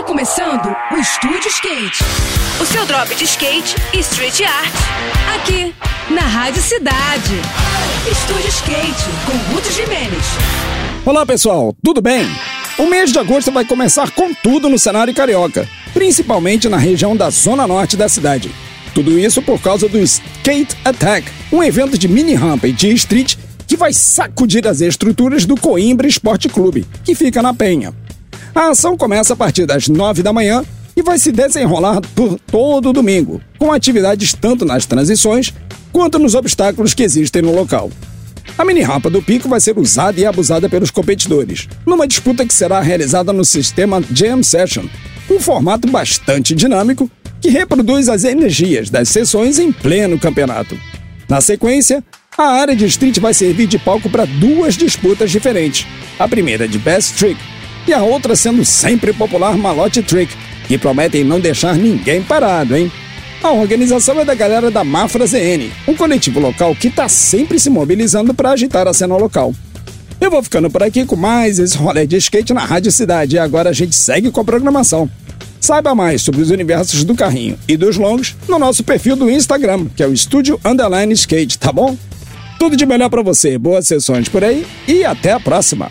Está começando o Estúdio Skate. O seu drop de skate e street art. Aqui, na Rádio Cidade. Estúdio Skate, com Ruth Jimenez. Olá pessoal, tudo bem? O mês de agosto vai começar com tudo no cenário carioca, principalmente na região da zona norte da cidade. Tudo isso por causa do Skate Attack, um evento de mini rampa e de street que vai sacudir as estruturas do Coimbra Esporte Clube, que fica na Penha. A ação começa a partir das 9 da manhã e vai se desenrolar por todo o domingo, com atividades tanto nas transições quanto nos obstáculos que existem no local. A mini rampa do pico vai ser usada e abusada pelos competidores, numa disputa que será realizada no sistema Jam Session, um formato bastante dinâmico que reproduz as energias das sessões em pleno campeonato. Na sequência, a área de street vai servir de palco para duas disputas diferentes. A primeira de Best Trick e a outra sendo sempre popular Malote Trick, que prometem não deixar ninguém parado, hein? A organização é da galera da Mafra ZN, um coletivo local que está sempre se mobilizando para agitar a cena local. Eu vou ficando por aqui com mais esse rolê de skate na Rádio Cidade e agora a gente segue com a programação. Saiba mais sobre os universos do carrinho e dos longos no nosso perfil do Instagram, que é o Estúdio Underline Skate, tá bom? Tudo de melhor para você, boas sessões por aí e até a próxima!